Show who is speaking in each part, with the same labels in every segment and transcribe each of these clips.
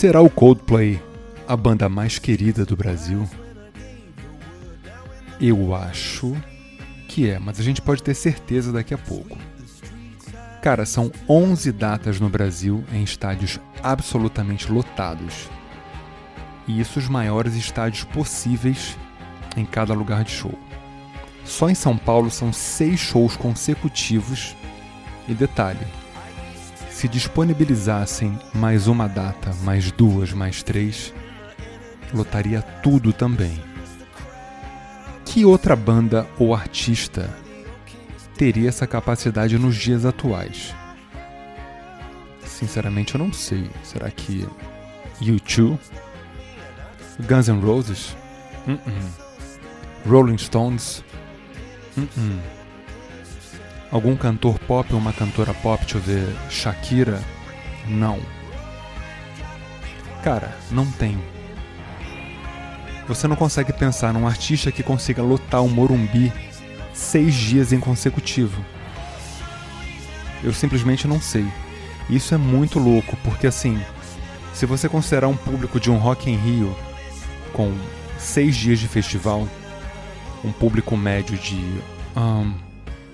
Speaker 1: Será o Coldplay a banda mais querida do Brasil? Eu acho que é, mas a gente pode ter certeza daqui a pouco. Cara, são 11 datas no Brasil em estádios absolutamente lotados. E isso os maiores estádios possíveis em cada lugar de show. Só em São Paulo são seis shows consecutivos. E detalhe: se disponibilizassem mais uma data, mais duas, mais três, lotaria tudo também. Que outra banda ou artista teria essa capacidade nos dias atuais? Sinceramente, eu não sei. Será que U2? Guns N' Roses? Uh -uh. Rolling Stones? Uh Algum cantor pop ou uma cantora pop? Deixa eu ver. Shakira? Não. Cara, não tem. Você não consegue pensar num artista que consiga lotar o Morumbi seis dias em consecutivo. Eu simplesmente não sei. Isso é muito louco, porque assim, se você considerar um público de um Rock em Rio com seis dias de festival, um público médio de um,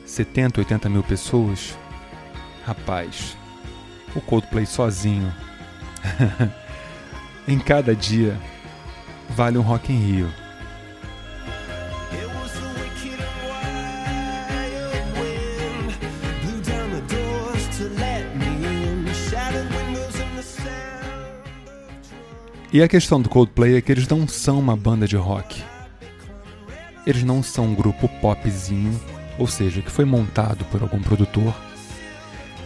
Speaker 1: 70, 80 mil pessoas, rapaz, o Coldplay sozinho, em cada dia, vale um Rock em Rio. E a questão do Coldplay é que eles não são uma banda de rock. Eles não são um grupo popzinho, ou seja, que foi montado por algum produtor.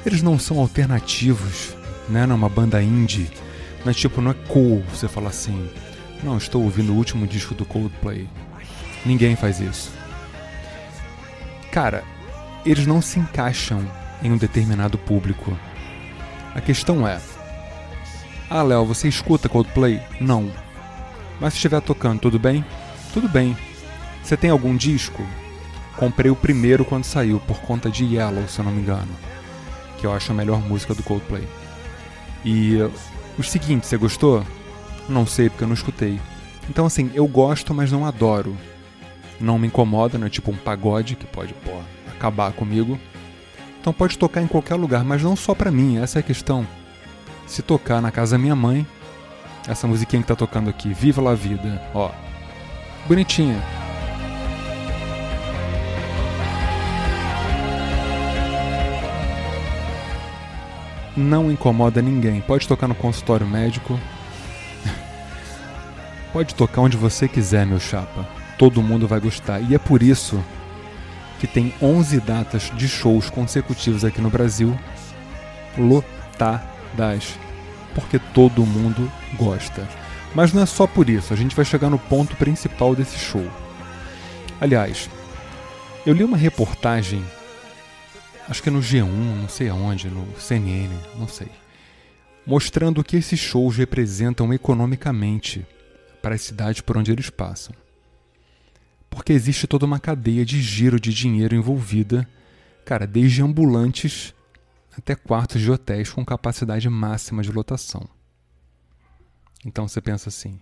Speaker 1: Eles não são alternativos, né? Não é uma banda indie. É tipo, não é cool você falar assim, não, estou ouvindo o último disco do Coldplay. Ninguém faz isso. Cara, eles não se encaixam em um determinado público. A questão é, ah, Léo, você escuta Coldplay? Não. Mas se estiver tocando, tudo bem? Tudo bem. Você tem algum disco? Comprei o primeiro quando saiu, por conta de Yellow, se eu não me engano. Que eu acho a melhor música do Coldplay. E o seguinte, você gostou? Não sei, porque eu não escutei. Então, assim, eu gosto, mas não adoro. Não me incomoda, não é tipo um pagode que pode pô, acabar comigo. Então pode tocar em qualquer lugar, mas não só pra mim, essa é a questão se tocar na casa da minha mãe, essa musiquinha que tá tocando aqui, Viva la Vida, ó. Bonitinha. Não incomoda ninguém. Pode tocar no consultório médico. Pode tocar onde você quiser, meu chapa. Todo mundo vai gostar. E é por isso que tem 11 datas de shows consecutivos aqui no Brasil lotar das porque todo mundo gosta. Mas não é só por isso, a gente vai chegar no ponto principal desse show. Aliás, eu li uma reportagem, acho que é no G1, não sei aonde, no CNN, não sei, mostrando o que esses shows representam economicamente para as cidades por onde eles passam. Porque existe toda uma cadeia de giro de dinheiro envolvida, cara, desde ambulantes até quartos de hotéis com capacidade máxima de lotação. Então você pensa assim: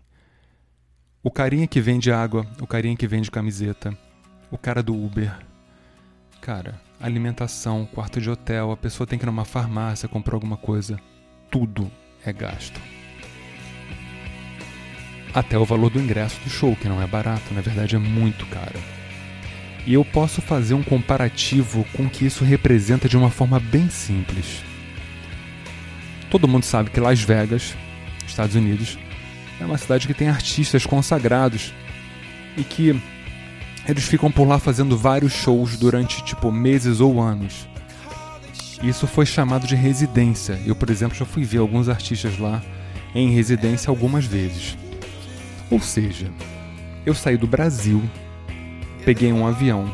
Speaker 1: o carinha que vende água, o carinha que vende camiseta, o cara do Uber. Cara, alimentação, quarto de hotel, a pessoa tem que ir numa farmácia comprar alguma coisa. Tudo é gasto. Até o valor do ingresso do show, que não é barato, na verdade é muito caro. E eu posso fazer um comparativo com o que isso representa de uma forma bem simples. Todo mundo sabe que Las Vegas, Estados Unidos, é uma cidade que tem artistas consagrados e que eles ficam por lá fazendo vários shows durante tipo meses ou anos. Isso foi chamado de residência. Eu, por exemplo, já fui ver alguns artistas lá em residência algumas vezes. Ou seja, eu saí do Brasil Peguei um avião.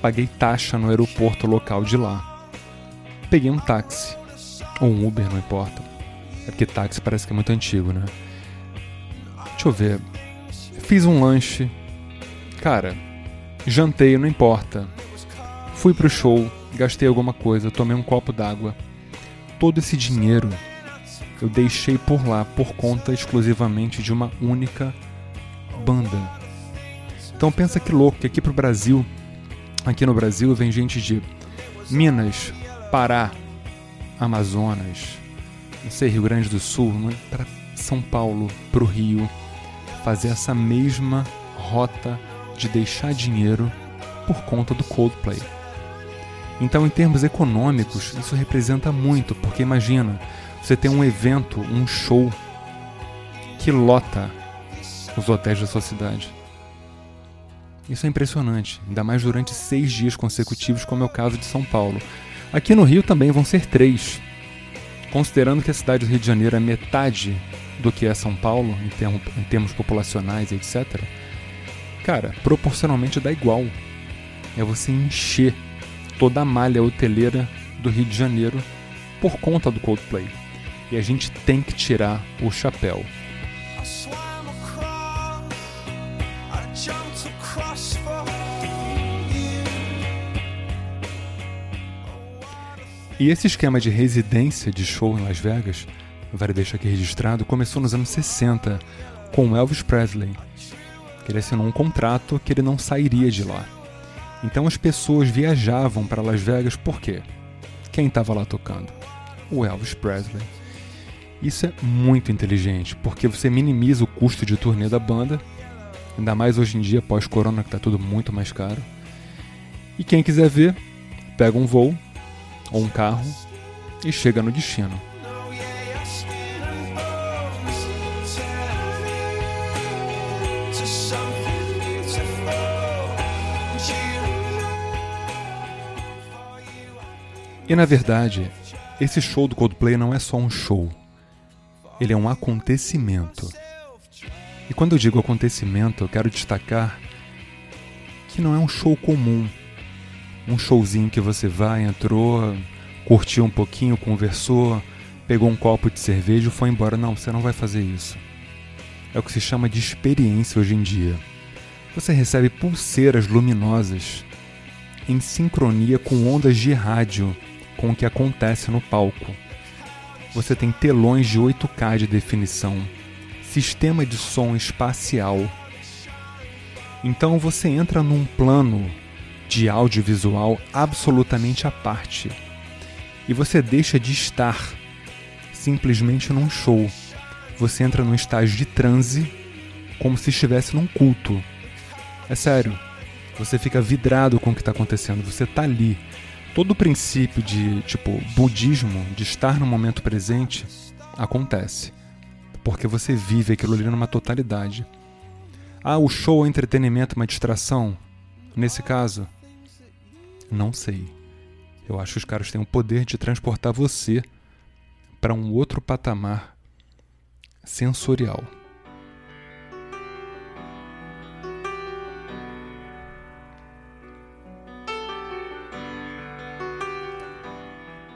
Speaker 1: Paguei taxa no aeroporto local de lá. Peguei um táxi. Ou um Uber, não importa. É porque táxi parece que é muito antigo, né? Deixa eu ver. Fiz um lanche. Cara, jantei, não importa. Fui pro show, gastei alguma coisa, tomei um copo d'água. Todo esse dinheiro eu deixei por lá por conta exclusivamente de uma única banda. Então pensa que louco, que aqui pro Brasil, aqui no Brasil vem gente de Minas, Pará, Amazonas, não sei, Rio Grande do Sul, né, para São Paulo, pro Rio, fazer essa mesma rota de deixar dinheiro por conta do Coldplay. Então, em termos econômicos, isso representa muito, porque imagina, você tem um evento, um show que lota os hotéis da sua cidade. Isso é impressionante, ainda mais durante seis dias consecutivos, como é o caso de São Paulo. Aqui no Rio também vão ser três. Considerando que a cidade do Rio de Janeiro é metade do que é São Paulo, em, termos, populacionais, etc., cara, proporcionalmente dá igual. É você encher toda a malha hoteleira do Rio de Janeiro por conta do Coldplay. E a gente tem que tirar o chapéu. E esse esquema de residência de show em Las Vegas, vale deixar aqui registrado, começou nos anos 60 com Elvis Presley, ele assinou um contrato que ele não sairia de lá. Então as pessoas viajavam para Las Vegas por quê? Quem estava lá tocando? O Elvis Presley. Isso é muito inteligente, porque você minimiza o custo de turnê da banda, ainda mais hoje em dia, pós-corona, que está tudo muito mais caro. E quem quiser ver, pega um voo ou um carro e chega no destino. E na verdade, esse show do Coldplay não é só um show. Ele é um acontecimento. E quando eu digo acontecimento, eu quero destacar que não é um show comum um showzinho que você vai, entrou, curtiu um pouquinho, conversou, pegou um copo de cerveja e foi embora. Não, você não vai fazer isso. É o que se chama de experiência hoje em dia. Você recebe pulseiras luminosas em sincronia com ondas de rádio com o que acontece no palco. Você tem telões de 8K de definição, sistema de som espacial. Então você entra num plano de audiovisual absolutamente à parte. E você deixa de estar simplesmente num show. Você entra num estágio de transe como se estivesse num culto. É sério. Você fica vidrado com o que está acontecendo. Você está ali. Todo o princípio de, tipo, budismo, de estar no momento presente, acontece. Porque você vive aquilo ali numa totalidade. Ah, o show é entretenimento, uma distração? Nesse caso, não sei. Eu acho que os caras têm o poder de transportar você para um outro patamar sensorial.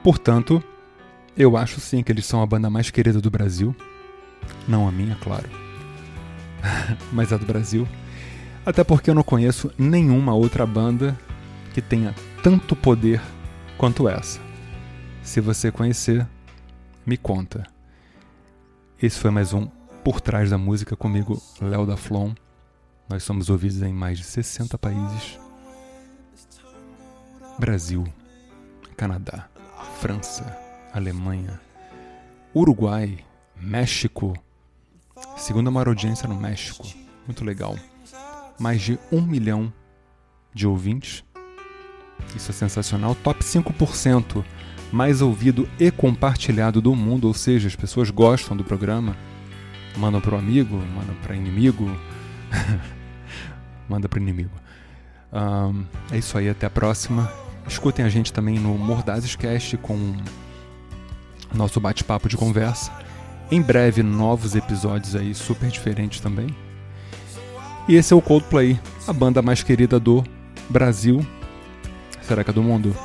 Speaker 1: Portanto, eu acho sim que eles são a banda mais querida do Brasil. Não a minha, claro. Mas a do Brasil. Até porque eu não conheço nenhuma outra banda que tenha tanto poder quanto essa. Se você conhecer, me conta. Esse foi mais um Por Trás da Música comigo, Léo da Flon. Nós somos ouvidos em mais de 60 países: Brasil, Canadá, França, Alemanha, Uruguai, México. Segunda maior audiência no México. Muito legal. Mais de um milhão de ouvintes isso é sensacional. Top 5% mais ouvido e compartilhado do mundo, ou seja, as pessoas gostam do programa. Mandam para o amigo, mandam para inimigo. Manda para inimigo. Um, é isso aí, até a próxima. Escutem a gente também no Mordazes Cast com nosso bate-papo de conversa. Em breve, novos episódios aí super diferentes também. E esse é o Coldplay, a banda mais querida do Brasil Será que é do mundo?